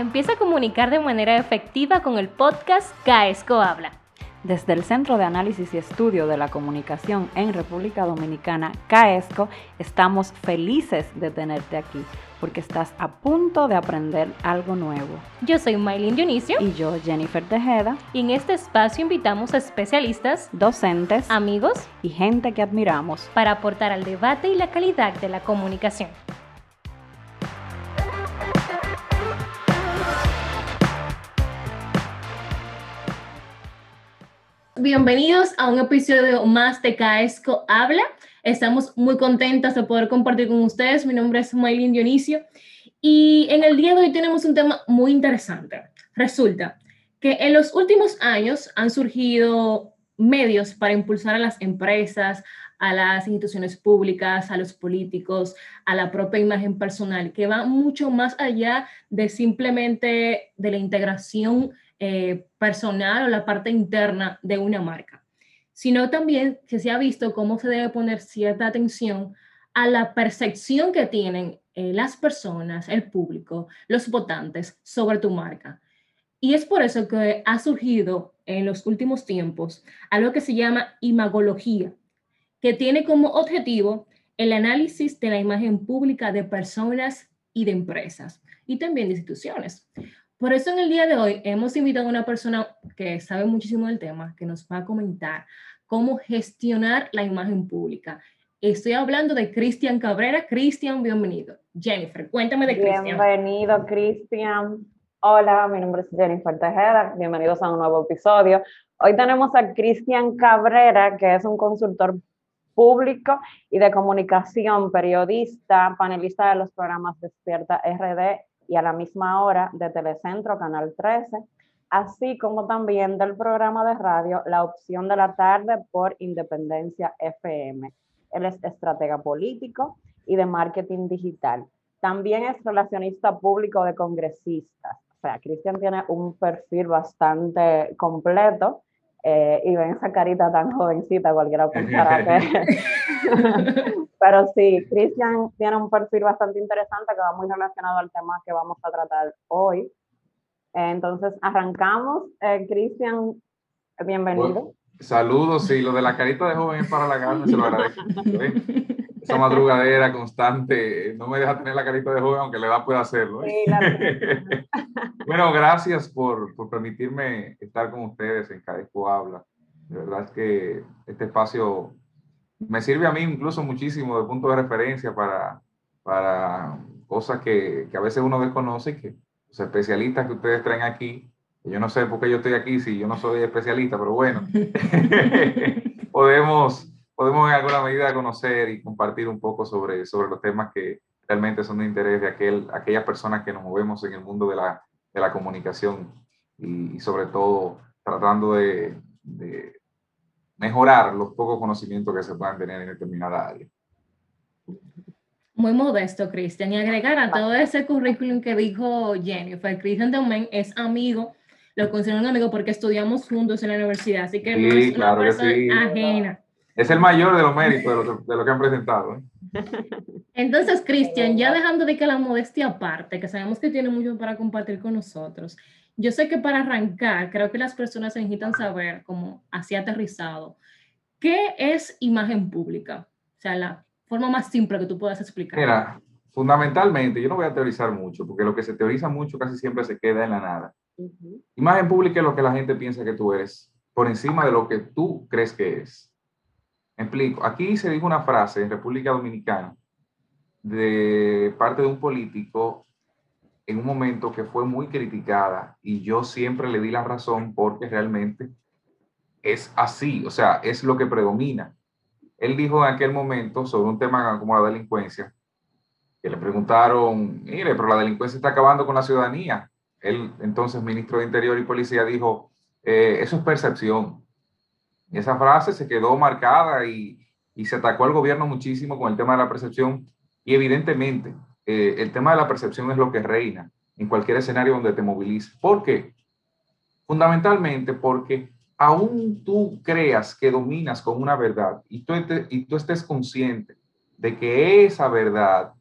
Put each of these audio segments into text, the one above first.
Empieza a comunicar de manera efectiva con el podcast CAESCO Habla. Desde el Centro de Análisis y Estudio de la Comunicación en República Dominicana, CAESCO, estamos felices de tenerte aquí porque estás a punto de aprender algo nuevo. Yo soy Maylin Dionisio. Y yo, Jennifer Tejeda. Y en este espacio invitamos a especialistas, docentes, amigos y gente que admiramos para aportar al debate y la calidad de la comunicación. Bienvenidos a un episodio más de Caesco Habla. Estamos muy contentas de poder compartir con ustedes. Mi nombre es Maylin Dionisio y en el día de hoy tenemos un tema muy interesante. Resulta que en los últimos años han surgido medios para impulsar a las empresas, a las instituciones públicas, a los políticos, a la propia imagen personal, que va mucho más allá de simplemente de la integración eh, personal o la parte interna de una marca, sino también que se ha visto cómo se debe poner cierta atención a la percepción que tienen eh, las personas, el público, los votantes sobre tu marca. Y es por eso que ha surgido en los últimos tiempos algo que se llama imagología, que tiene como objetivo el análisis de la imagen pública de personas y de empresas y también de instituciones. Por eso en el día de hoy hemos invitado a una persona que sabe muchísimo del tema, que nos va a comentar cómo gestionar la imagen pública. Estoy hablando de Cristian Cabrera. Cristian, bienvenido. Jennifer, cuéntame de Cristian. Bienvenido, Cristian. Hola, mi nombre es Jennifer Tejeda. Bienvenidos a un nuevo episodio. Hoy tenemos a Cristian Cabrera, que es un consultor público y de comunicación, periodista, panelista de los programas Despierta RD y a la misma hora de Telecentro, Canal 13, así como también del programa de radio La Opción de la Tarde por Independencia FM. Él es estratega político y de marketing digital. También es relacionista público de congresistas. O sea, Cristian tiene un perfil bastante completo eh, y ven esa carita tan jovencita, cualquiera pensará que... Pero sí, Cristian tiene un perfil bastante interesante que va muy relacionado al tema que vamos a tratar hoy. Entonces, arrancamos. Eh, Cristian, bienvenido. Saludos, sí, lo de la carita de joven es para la carne, se lo agradezco. Esa madrugadera constante no me deja tener la carita de joven, aunque la edad pueda hacerlo. Sí, bueno, gracias por, por, permitirme estar con ustedes en Cadesco Habla. De verdad es que este espacio me sirve a mí incluso muchísimo de punto de referencia para, para cosas que, que a veces uno desconoce, que los especialistas que ustedes traen aquí, yo no sé por qué yo estoy aquí si yo no soy especialista, pero bueno, podemos podemos en alguna medida conocer y compartir un poco sobre, sobre los temas que realmente son de interés de aquel, aquellas personas que nos movemos en el mundo de la, de la comunicación y, sobre todo tratando de, de, mejorar los pocos conocimientos que se puedan tener en determinada área. Muy modesto, Cristian. Y agregar a todo ese currículum que dijo Jennifer, Cristian Domen es amigo, lo considero un amigo porque estudiamos juntos en la universidad, así que no es una persona ajena es el mayor de los méritos de lo, que han presentado. ¿eh? Entonces, Cristian, ya dejando de que la modestia aparte, que sabemos que tiene mucho para compartir con nosotros, yo sé que para arrancar, creo que las personas necesitan saber, como así aterrizado, ¿qué es imagen pública? O sea, la forma más simple que tú puedas explicar. Mira, fundamentalmente, yo no voy a teorizar mucho, porque lo que se teoriza mucho casi siempre se queda en la nada. Imagen pública es lo que la gente piensa que tú eres, por encima de lo que tú crees que eres explico. Aquí se dijo una frase en República Dominicana de parte de un político en un momento que fue muy criticada y yo siempre le di la razón porque realmente es así, o sea, es lo que predomina. Él dijo en aquel momento sobre un tema como la delincuencia, que le preguntaron, mire, pero la delincuencia está acabando con la ciudadanía. Él, entonces, ministro de Interior y Policía, dijo, eh, eso es percepción. Y esa frase se quedó marcada y, y, se atacó al gobierno muchísimo con el tema de la percepción. Y evidentemente, eh, el tema de la percepción es lo que reina en cualquier escenario donde te movilices. ¿Por qué? Fundamentalmente porque aún tú creas que dominas con una verdad y tú, y tú estés consciente de que esa verdad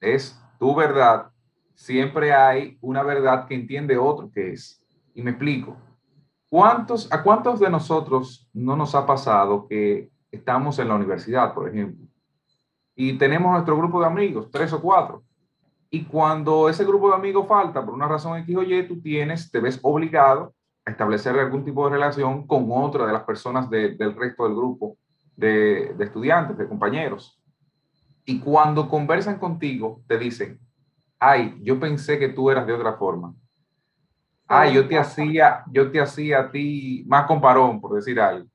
es tu verdad, siempre hay una verdad que entiende otro que es. Y me explico. ¿Cuántos, ¿A cuántos de nosotros no nos ha pasado que estamos en la universidad, por ejemplo, y tenemos nuestro grupo de amigos, tres o cuatro, y cuando ese grupo de amigos falta por una razón X o Y, tú tienes, te ves obligado a establecer algún tipo de relación con otra de las personas del resto del grupo de, de estudiantes, de compañeros. Y cuando conversan contigo, te dicen, ay, yo pensé que tú eras de otra forma. Ay, yo te hacía, yo te hacía a ti más comparón, por decir algo.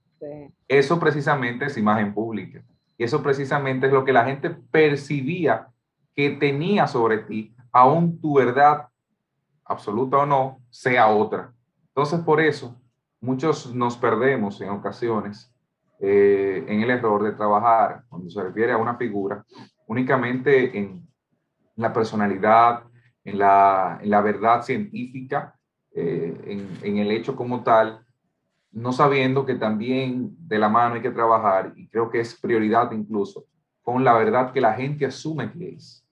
Eso precisamente es imagen pública. Y eso precisamente es lo que la gente percibía que tenía sobre ti, aún tu verdad, absoluta o no, sea otra. Entonces, por eso, muchos nos perdemos en ocasiones eh, en el error de trabajar, cuando se refiere a una figura, únicamente en la personalidad, en la, en la verdad científica, eh, en, en, el hecho como tal, no sabiendo que también de la mano hay que trabajar, y creo que es prioridad incluso, con la verdad que la gente asume que es,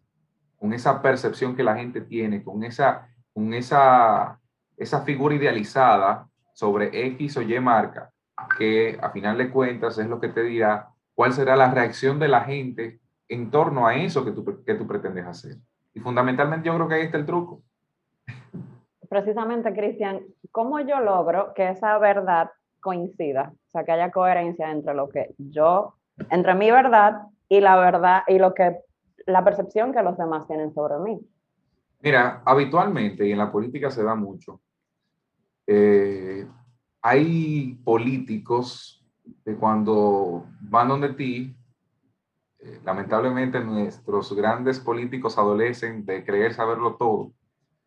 con esa percepción que la gente tiene, con esa, con esa, esa figura idealizada sobre X o Y marca, que a final de cuentas es lo que te dirá cuál será la reacción de la gente en torno a eso que tú, que tú pretendes hacer. Y fundamentalmente yo creo que ahí está el truco. Precisamente, Cristian, ¿cómo yo logro que esa verdad coincida? O sea, que haya coherencia entre lo que yo, entre mi verdad y la verdad y lo que, la percepción que los demás tienen sobre mí. Mira, habitualmente, y en la política se da mucho, eh, hay políticos que cuando van donde ti eh, lamentablemente nuestros grandes políticos adolecen de creer saberlo todo,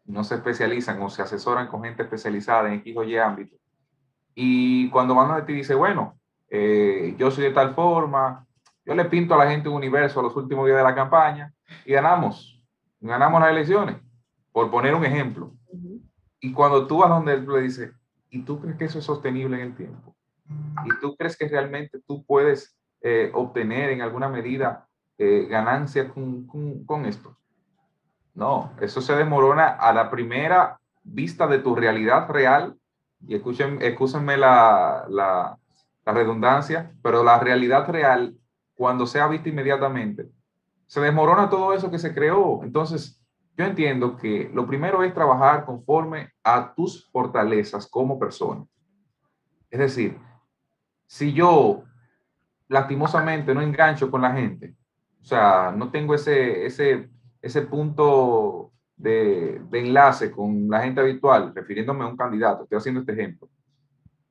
no se especializan o se asesoran con gente especializada en X o Y ámbito. Y cuando van a ti dice, bueno, eh, yo soy de tal forma, yo le pinto a la gente un universo a los últimos días de la campaña y ganamos, ganamos las elecciones, por poner un ejemplo. Y cuando tú vas donde él le dice, ¿y tú crees que eso es sostenible en el tiempo? ¿Y tú crees que realmente tú puedes eh, obtener en alguna medida eh, ganancias con, con, esto. No, eso se desmorona a la primera vista de tu realidad real. Y escuchen, escúchenme la, la, la redundancia, pero la realidad real, cuando sea vista inmediatamente, se desmorona todo eso que se creó. Entonces, yo entiendo que lo primero es trabajar conforme a tus fortalezas como persona. Es decir, si yo lastimosamente no engancho con la gente. O sea, no tengo ese, ese, ese punto de, de, enlace con la gente habitual, refiriéndome a un candidato. Estoy haciendo este ejemplo.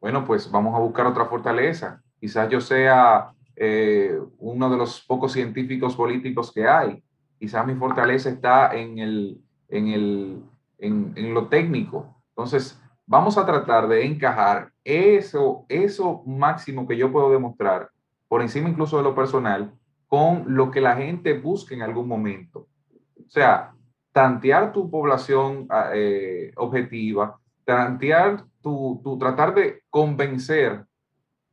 Bueno, pues vamos a buscar otra fortaleza. Quizás yo sea eh, uno de los pocos científicos políticos que hay. Quizás mi fortaleza está en, el, en, el, en, en lo técnico. Entonces, vamos a tratar de encajar eso, eso máximo que yo puedo demostrar por encima incluso de lo personal, con lo que la gente busca en algún momento. O sea, tantear tu población ah, eh, objetiva, tantear tu, tu, tratar de convencer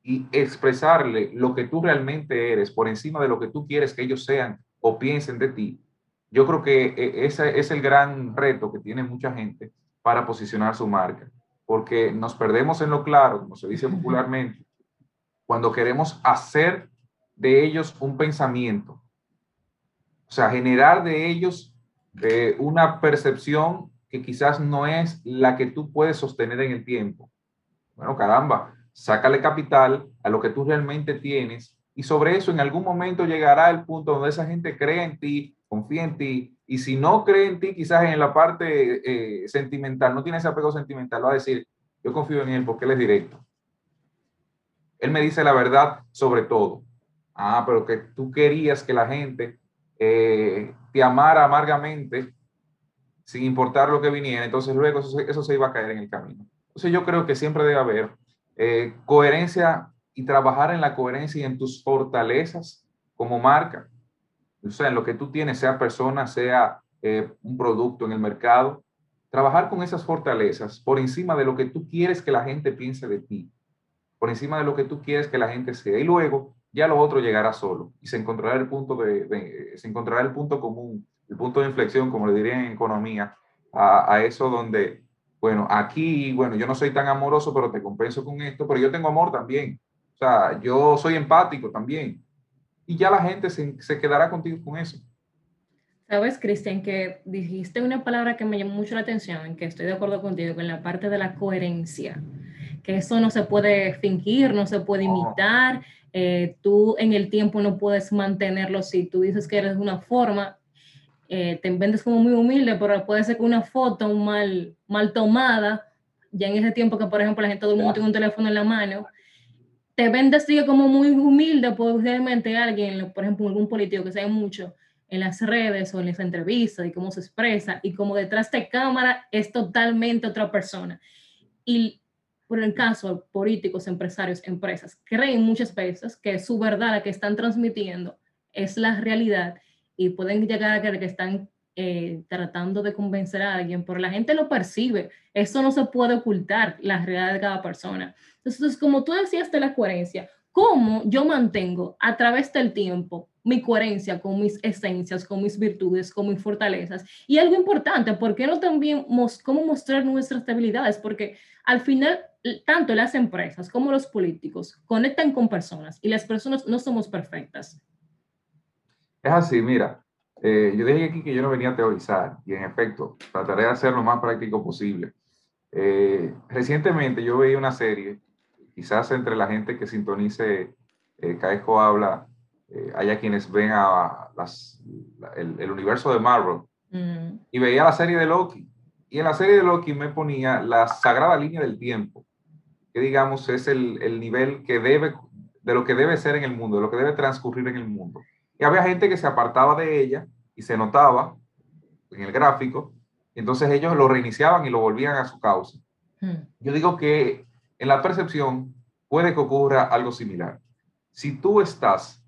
y expresarle lo que tú realmente eres por encima de lo que tú quieres que ellos sean o piensen de ti. Yo creo que eh, ese es el gran reto que tiene mucha gente para posicionar su marca, porque nos perdemos en lo claro, como se dice popularmente, cuando queremos hacer de ellos un pensamiento. O sea, generar de ellos eh, una percepción que quizás no es la que tú puedes sostener en el tiempo. Bueno, caramba, sácale capital a lo que tú realmente tienes y sobre eso en algún momento llegará el punto donde esa gente cree en ti, confía en ti y si no cree en ti, quizás en la parte eh, sentimental, no tiene ese apego sentimental, va a decir, yo confío en él porque él es directo. Él me dice la verdad sobre todo. Ah, pero que tú querías que la gente eh, te amara amargamente sin importar lo que viniera. Entonces luego eso, se iba a caer en el camino. Entonces yo creo que siempre debe haber eh, coherencia y trabajar en la coherencia y en tus fortalezas como marca. O sea, en lo que tú tienes, sea persona, sea eh, un producto en el mercado. Trabajar con esas fortalezas por encima de lo que tú quieres que la gente piense de ti por encima de lo que tú quieres que la gente sea. Y luego ya lo otro llegará solo y se encontrará el punto, de, se encontrará el punto común el punto de inflexión, como le diría en economía, a, a eso donde, bueno, aquí, bueno, yo no soy tan amoroso, pero te compenso con esto, pero yo tengo amor también. O sea, yo soy empático también. Y ya la gente se, se quedará contigo con eso. Sabes, Cristian, que dijiste una palabra que me llamó mucho la atención, en que estoy de acuerdo contigo, con la parte de la coherencia, que eso no se puede fingir, no se puede imitar, eh, tú en el tiempo no puedes mantenerlo si tú dices que eres de una forma, eh, te vendes como muy humilde, pero puede ser que una foto mal, mal tomada, ya en ese tiempo que por ejemplo la gente todo el mundo tiene un teléfono en la mano, te vendes como muy humilde, posiblemente alguien, por ejemplo algún político que sabe mucho, en las redes o en las entrevistas y cómo se expresa y como detrás de cámara es totalmente otra persona. Y por el caso políticos, empresarios, empresas, creen muchas veces que su verdad, la que están transmitiendo, es la realidad y pueden llegar a creer que están eh, tratando de convencer a alguien, pero la gente lo percibe. Eso no se puede ocultar, la realidad de cada persona. Entonces, como tú decías de la coherencia, ¿cómo yo mantengo a través del tiempo mi coherencia con mis esencias, con mis virtudes, con mis fortalezas. Y algo importante, ¿por qué no también cómo mostrar nuestras debilidades? Porque al final, tanto las empresas como los políticos conectan con personas y las personas no somos perfectas. Es así, mira, eh, yo dije aquí que yo no venía a teorizar y en efecto, trataré de hacer lo más práctico posible. Eh, recientemente yo veía una serie, quizás entre la gente que sintonice eh, Caesco habla, eh, haya quienes ven a las, el, universo de Marvel mm. y veía la serie de Loki. Y en la serie de Loki me ponía la sagrada línea del tiempo, que digamos es el, el nivel que debe, de lo que debe ser en el mundo, de lo que debe transcurrir en el mundo. Y había gente que se apartaba de ella y se notaba en el gráfico, y entonces ellos lo reiniciaban y lo volvían a su causa. Mm. Yo digo que en la percepción puede que ocurra algo similar. Si tú estás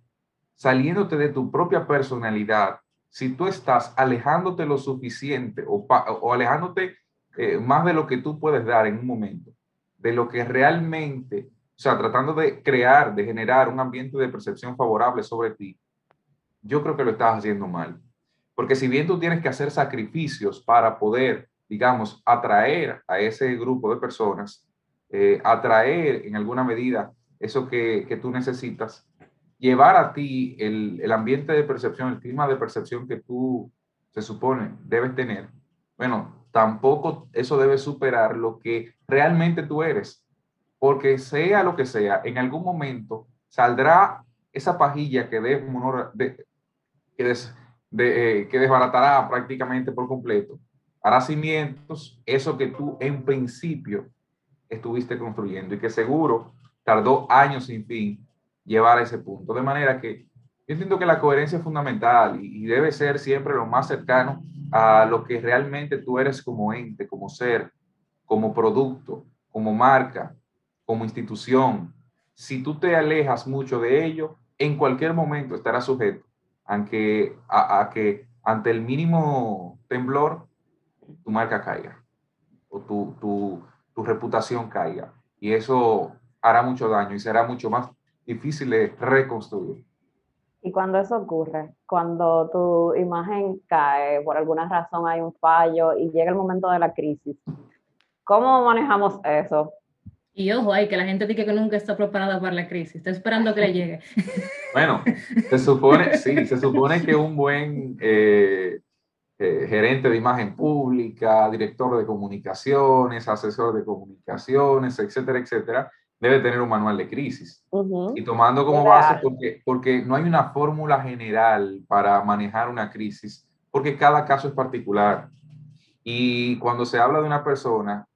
saliéndote de tu propia personalidad, si tú estás alejándote lo suficiente o, o alejándote eh, más de lo que tú puedes dar en un momento, de lo que realmente, o sea, tratando de crear, de generar un ambiente de percepción favorable sobre ti, yo creo que lo estás haciendo mal. Porque si bien tú tienes que hacer sacrificios para poder, digamos, atraer a ese grupo de personas, eh, atraer en alguna medida eso que, que tú necesitas, llevar a ti el, el, ambiente de percepción, el clima de percepción que tú se supone debes tener, bueno, tampoco eso debe superar lo que realmente tú eres, porque sea lo que sea, en algún momento saldrá esa pajilla que, de, que, des, de, eh, que desbaratará prácticamente por completo, hará cimientos, eso que tú en principio estuviste construyendo y que seguro tardó años sin fin llevar a ese punto. De manera que yo entiendo que la coherencia es fundamental y, debe ser siempre lo más cercano a lo que realmente tú eres como ente, como ser, como producto, como marca, como institución. Si tú te alejas mucho de ello, en cualquier momento estarás sujeto aunque, a, que ante el mínimo temblor tu marca caiga o tu, tu, tu reputación caiga. Y eso hará mucho daño y será mucho más difícil de reconstruir. Y cuando eso ocurre, cuando tu imagen cae, por alguna razón hay un fallo y llega el momento de la crisis, ¿cómo manejamos eso? Y ojo, hay que la gente dice que nunca está preparada para la crisis, está esperando que le llegue. Bueno, se supone, sí, se supone que un buen eh, eh, gerente de imagen pública, director de comunicaciones, asesor de comunicaciones, etcétera, etcétera, debe tener un manual de crisis. Y tomando como base, porque, porque no hay una fórmula general para manejar una crisis, porque cada caso es particular. Y cuando se habla de una persona,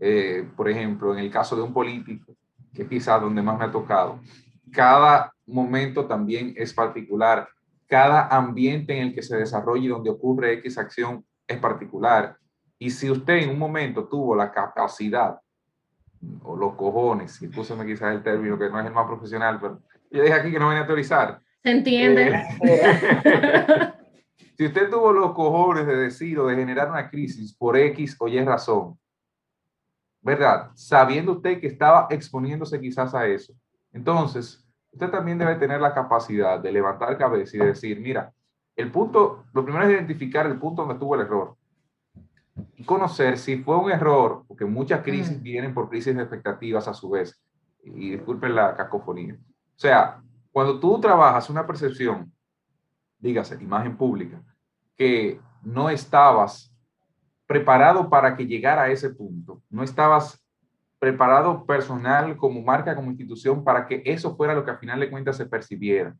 eh, por ejemplo, en el caso de un político, que quizás donde más me ha tocado, cada momento también es particular. Cada ambiente en el que se desarrolla y donde ocurre X acción es particular. Y si usted en un momento tuvo la capacidad o los cojones, si me quizás el término que no es el más profesional, pero yo dije aquí que no venía a teorizar. Se entiende. Eh, si usted tuvo los cojones de decir o de generar una crisis por X o Y razón, ¿verdad? Sabiendo usted que estaba exponiéndose quizás a eso, entonces usted también debe tener la capacidad de levantar cabeza y de decir, mira, el punto, lo primero es identificar el punto donde estuvo el error y conocer si fue un error, porque muchas crisis vienen por crisis de expectativas a su vez, y disculpen la cacofonía. O sea, cuando tú trabajas una percepción, dígase, imagen pública, que no estabas preparado para que llegara a ese punto, no estabas preparado personal como marca, como institución, para que eso fuera lo que al final de cuentas se percibiera,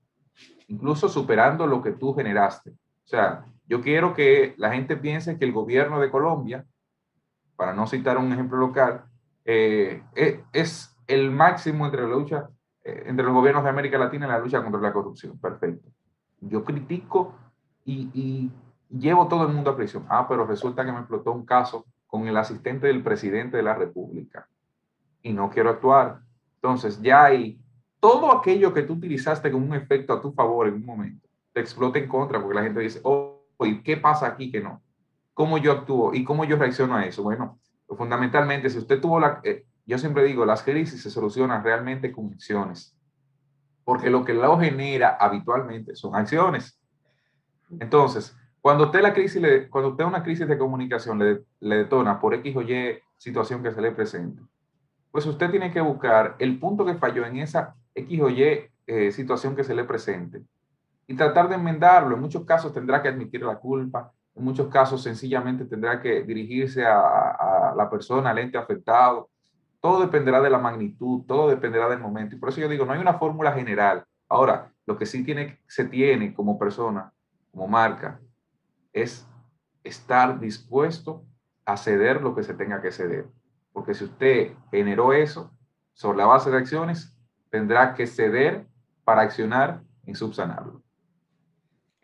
incluso superando lo que tú generaste. O sea, yo quiero que la gente piense que el gobierno de Colombia, para no citar un ejemplo local, eh, e, es el máximo entre la lucha, eh, entre los gobiernos de América Latina en la lucha contra la corrupción. Perfecto. Yo critico y, y llevo todo el mundo a prisión. Ah, pero resulta que me explotó un caso con el asistente del presidente de la República y no quiero actuar. Entonces ya hay todo aquello que tú utilizaste como un efecto a tu favor en un momento, te explota en contra porque la gente dice, oh, ¿y qué pasa aquí que no? ¿Cómo yo actúo y cómo yo reacciono a eso? Bueno, fundamentalmente, si usted tuvo la, eh, yo siempre digo, las crisis se solucionan realmente con acciones, porque lo que lo genera habitualmente son acciones. Entonces, cuando usted la crisis, le, cuando usted una crisis de comunicación le, le detona por X o Y situación que se le presente, pues usted tiene que buscar el punto que falló en esa X o Y eh, situación que se le presente y tratar de enmendarlo. En muchos casos tendrá que admitir la culpa, en muchos casos sencillamente tendrá que dirigirse a, la persona, al ente afectado. Todo dependerá de la magnitud, todo dependerá del momento. Y por eso yo digo, no hay una fórmula general. Ahora, lo que sí tiene, se tiene como persona, como marca, es estar dispuesto a ceder lo que se tenga que ceder. Porque si usted generó eso sobre la base de acciones, tendrá que ceder para accionar en subsanarlo.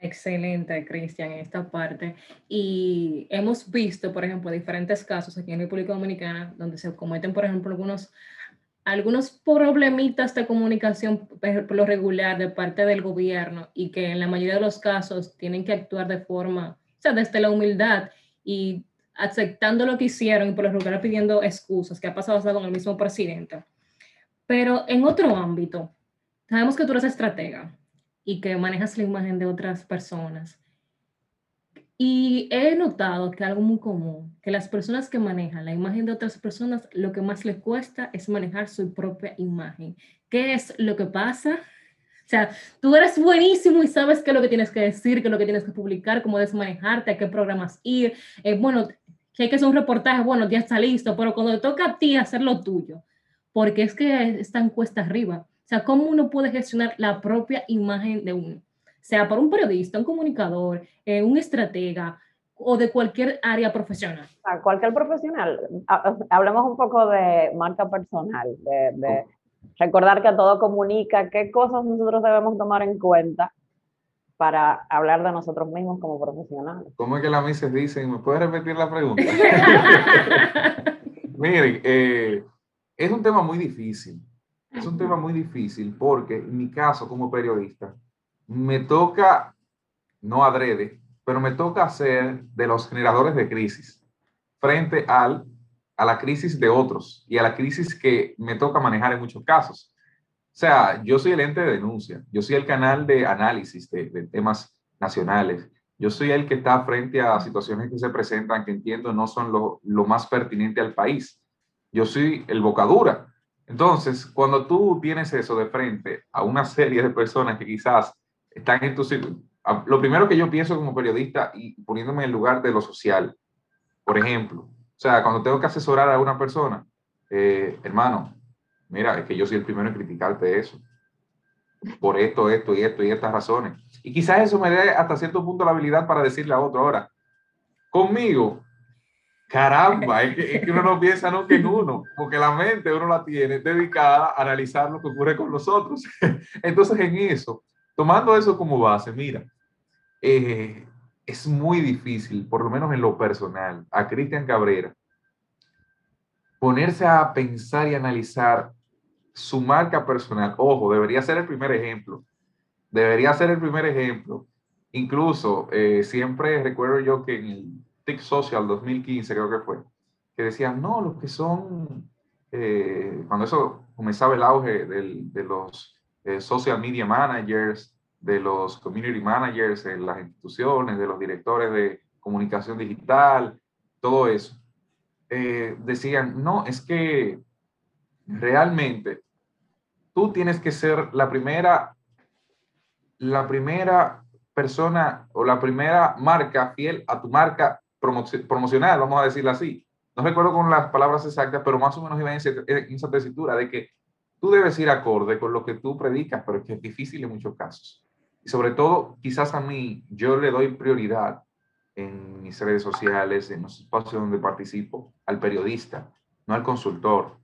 Excelente, Cristian, en esta parte. Y hemos visto, por ejemplo, diferentes casos aquí en República Dominicana donde se cometen, por ejemplo, algunos, algunos problemitas de comunicación por lo regular de parte del gobierno y que en la mayoría de los casos tienen que actuar de forma, o sea, desde la humildad y aceptando lo que hicieron y por lo regular pidiendo excusas, que ha pasado hasta con el mismo presidente. Pero en otro ámbito, sabemos que tú eres estratega y que manejas la imagen de otras personas. Y he notado que algo muy común, que las personas que manejan la imagen de otras personas, lo que más les cuesta es manejar su propia imagen. ¿Qué es lo que pasa? O sea, tú eres buenísimo y sabes qué es lo que tienes que decir, qué es lo que tienes que publicar, cómo debes manejarte, a qué programas ir. Eh, bueno, que hay que hacer un reportaje, bueno, ya está listo, pero cuando te toca a ti hacer lo tuyo, porque es que está en cuesta arriba. O sea, ¿cómo uno puede gestionar la propia imagen de uno? Sea por un periodista, un comunicador, eh, un estratega o de cualquier área profesional. A cualquier profesional. Hablemos un poco de marca personal, de, de recordar que todo comunica, qué cosas nosotros debemos tomar en cuenta para hablar de nosotros mismos como profesionales. ¿Cómo es que las mises dicen? ¿Me puedes repetir la pregunta? Miren, eh, es un tema muy difícil. Es un tema muy difícil porque en mi caso como periodista me toca, no adrede, pero me toca ser de los generadores de crisis frente al, a la crisis de otros y a la crisis que me toca manejar en muchos casos. O sea, yo soy el ente de denuncia, yo soy el canal de análisis de, temas nacionales, yo soy el que está frente a situaciones que se presentan que entiendo no son lo, lo más pertinente al país. Yo soy el bocadura. Entonces, cuando tú tienes eso de frente a una serie de personas que quizás están en tu sitio, lo primero que yo pienso como periodista y poniéndome en lugar de lo social, por ejemplo, o sea, cuando tengo que asesorar a una persona, eh, hermano, mira, es que yo soy el primero en criticarte eso, por esto, esto y esto y estas razones. Y quizás eso me dé hasta cierto punto la habilidad para decirle a otro ahora, conmigo, caramba, es que, uno no piensa que en uno, porque la mente uno la tiene dedicada a analizar lo que ocurre con los otros. Entonces en eso, tomando eso como base, mira, eh, es muy difícil, por lo menos en lo personal, a Cristian Cabrera, ponerse a pensar y analizar su marca personal, ojo, debería ser el primer ejemplo. Debería ser el primer ejemplo. Incluso, eh, siempre recuerdo yo que en Social 2015, creo que fue, que decían, no, los que son, eh, cuando eso comenzaba el auge de los eh, social media managers, de los community managers en las instituciones, de los directores de comunicación digital, todo eso, eh, decían, no, es que realmente tú tienes que ser la primera, la primera persona o la primera marca fiel a tu marca promocional, vamos a decirlo así. No recuerdo con las palabras exactas, pero más o menos iba en, esa tesitura de que tú debes ir acorde con lo que tú predicas, pero que es difícil en muchos casos. Y sobre todo, quizás a mí, yo le doy prioridad en mis redes sociales, en los espacios donde participo, al periodista, no al consultor,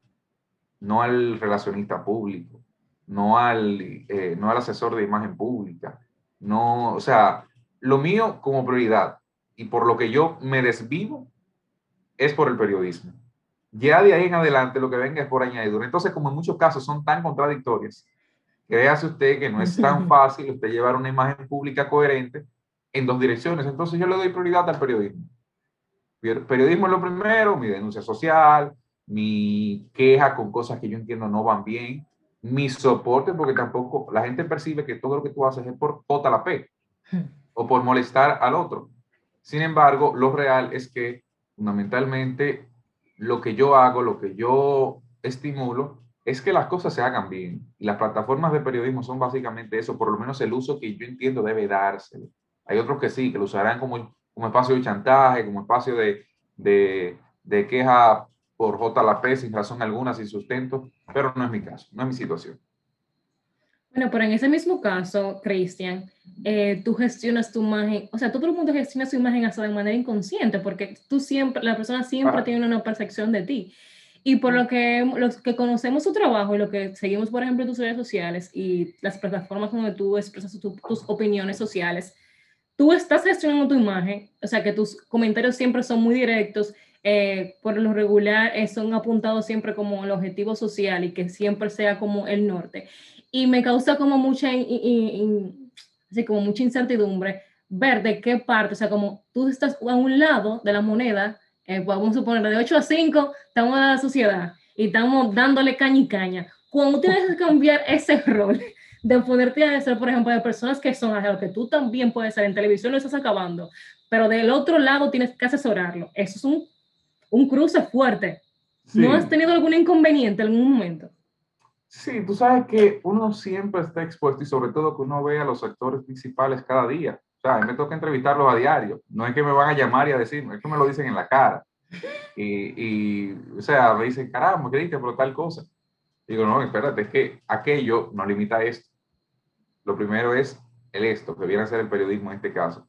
no al relacionista público, no al, eh, no al asesor de imagen pública, no, o sea, lo mío como prioridad y por lo que yo me desvivo es por el periodismo. Ya de ahí en adelante lo que venga es por añadidura. Entonces, como en muchos casos son tan contradictorias, créase usted que no es tan fácil usted llevar una imagen pública coherente en dos direcciones. Entonces yo le doy prioridad al periodismo. Periodismo es lo primero, mi denuncia social, mi queja con cosas que yo entiendo no van bien, mi soporte, porque tampoco la gente percibe que todo lo que tú haces es por toda la P o por molestar al otro. Sin embargo, lo real es que fundamentalmente lo que yo hago, lo que yo estimulo, es que las cosas se hagan bien. Y las plataformas de periodismo son básicamente eso, por lo menos el uso que yo entiendo debe darse. Hay otros que sí, que lo usarán como, como espacio de chantaje, como espacio de, de, de queja por JLP sin razón alguna, sin sustento, pero no es mi caso, no es mi situación. Bueno, pero en ese mismo caso, Cristian, eh, tú gestionas tu imagen, o sea, todo el mundo gestiona su imagen hasta de manera inconsciente, porque tú siempre, la persona siempre tiene una percepción de ti. Y por lo que, los que conocemos tu trabajo y lo que seguimos, por ejemplo, tus redes sociales y las plataformas donde tú expresas tus opiniones sociales, tú estás gestionando tu imagen, o sea, que tus comentarios siempre son muy directos, eh, por lo regular eh, son apuntados siempre como el objetivo social y que siempre sea como el norte y me causa como mucha, así como mucha incertidumbre ver de qué parte, o sea, como tú estás a un lado de la moneda, eh, vamos a suponer de 8 a 5, estamos en la sociedad y estamos dándole caña y caña. Cuando tienes que cambiar ese rol de ponerte a ser, por ejemplo, de personas que son a lo que tú también puedes ser en televisión, lo estás acabando, pero del otro lado tienes que asesorarlo. Eso es un, un cruce fuerte. ¿No has tenido algún inconveniente en algún momento? Sí, tú sabes que uno siempre está expuesto y sobre todo que uno ve a los actores principales cada día. O sea, a me toca entrevistarlos a diario. No es que me van a llamar y a decirme, es que me lo dicen en la cara. Y, y o sea, me dicen, caramba, ¿qué dices por tal cosa? Digo, no, espérate, es que aquello no limita esto. Lo primero es el esto, que viene a ser el periodismo en este caso.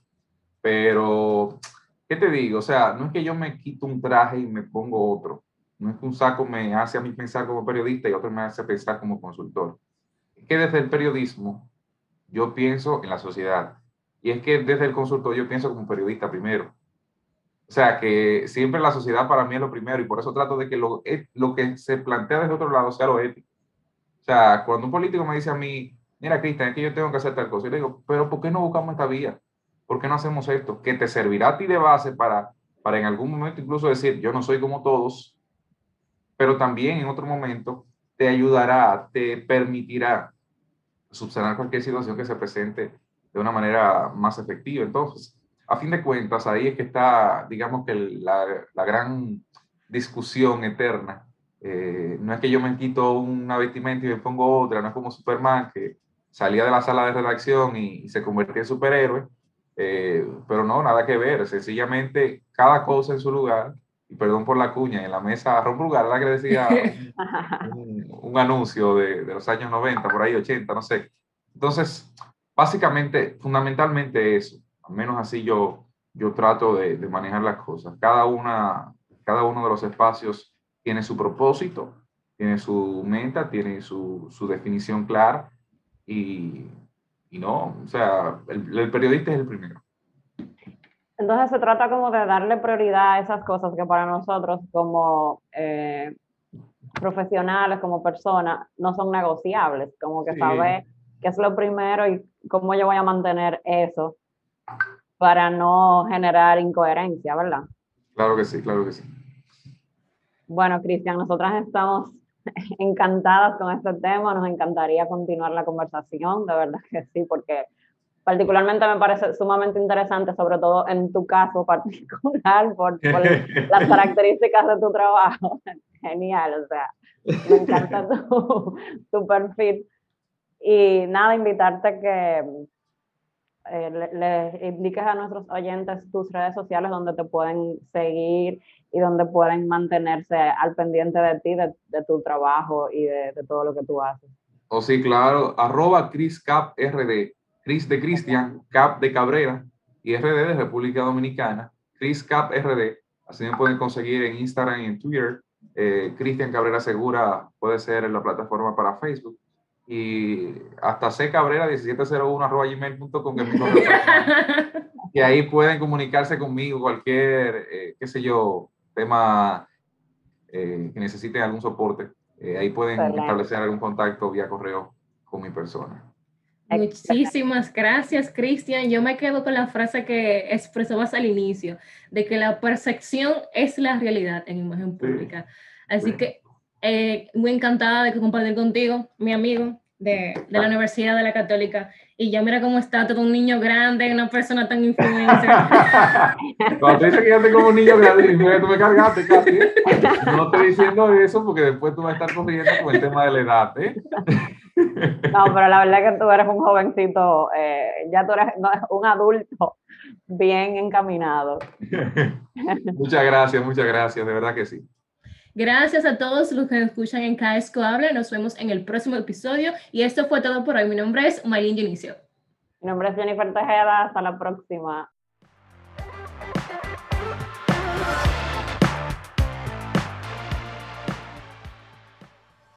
Pero, ¿qué te digo? O sea, no es que yo me quito un traje y me pongo otro. No es que un saco me hace a mí pensar como periodista y otro me hace pensar como consultor. Es que desde el periodismo yo pienso en la sociedad. Y es que desde el consultor yo pienso como periodista primero. O sea, que siempre la sociedad para mí es lo primero y por eso trato de que lo, lo que se plantea desde otro lado sea lo ético. O sea, cuando un político me dice a mí, mira, Cristian, es que yo tengo que hacer tal cosa, yo le digo, pero ¿por qué no buscamos esta vía? ¿Por qué no hacemos esto? Que te servirá a ti de base para, para en algún momento incluso decir, yo no soy como todos, pero también en otro momento te ayudará, te permitirá subsanar cualquier situación que se presente de una manera más efectiva. Entonces, a fin de cuentas, ahí es que está, digamos que la, la gran discusión eterna. Eh, no es que yo me quito una vestimenta y me pongo otra, no es como Superman que salía de la sala de redacción y, se convertía en superhéroe, eh, pero no, nada que ver, sencillamente cada cosa en su lugar y perdón por la cuña, en la mesa Ron Brugar, la que decía un, anuncio de, de, los años 90, por ahí 80, no sé. Entonces, básicamente, fundamentalmente eso, al menos así yo, yo trato de, de, manejar las cosas. Cada, una, cada uno de los espacios tiene su propósito, tiene su meta, tiene su, su definición clara y, y, no, o sea, el, el periodista es el primero. Entonces se trata como de darle prioridad a esas cosas que para nosotros como eh, profesionales, como personas, no son negociables, como que saber qué es lo primero y cómo yo voy a mantener eso para no generar incoherencia, ¿verdad? Claro que sí, claro que sí. Bueno, Cristian, nosotras estamos encantadas con este tema, nos encantaría continuar la conversación, de verdad que sí, porque particularmente me parece sumamente interesante, sobre todo en tu caso particular, por, las características de tu trabajo. Genial, o sea, me encanta tu, tu perfil. Y nada, invitarte a que eh, le, indiques a nuestros oyentes tus redes sociales donde te pueden seguir y donde pueden mantenerse al pendiente de ti, de, tu trabajo y de, todo lo que tú haces. Oh, sí, claro. Arroba ChrisCapRD Cris de Cristian, Cap de Cabrera y RD de República Dominicana, Cris Cap RD. Así me pueden conseguir en Instagram y en Twitter. Eh, Cristian Cabrera Segura puede ser en la plataforma para Facebook. Y hasta ccabrera1701 que es mi Y ahí pueden comunicarse conmigo cualquier, eh, qué sé yo, tema eh, que necesiten algún soporte. Eh, ahí pueden establecer algún contacto vía correo con mi persona. Muchísimas gracias, Cristian. Yo me quedo con la frase que expresabas al inicio, de que la percepción es la realidad en imagen pública. Así que eh, muy encantada de compartir contigo, mi amigo de, de, la Universidad de la Católica. Y ya mira cómo está todo un niño grande, una persona tan influencer. Cuando te dices que ya tengo como un niño grande, tú me cargaste casi. No estoy diciendo eso porque después tú vas a estar corriendo con el tema de la edad. ¿eh? No, pero la verdad es que tú eres un jovencito, eh, ya tú eres un adulto bien encaminado. muchas gracias, muchas gracias, de verdad que sí. Gracias a todos los que nos escuchan en Caesco Habla. Nos vemos en el próximo episodio. Y esto fue todo por hoy. Mi nombre es Maylin Dionisio. Mi nombre es Jennifer Tejeda. Hasta la próxima.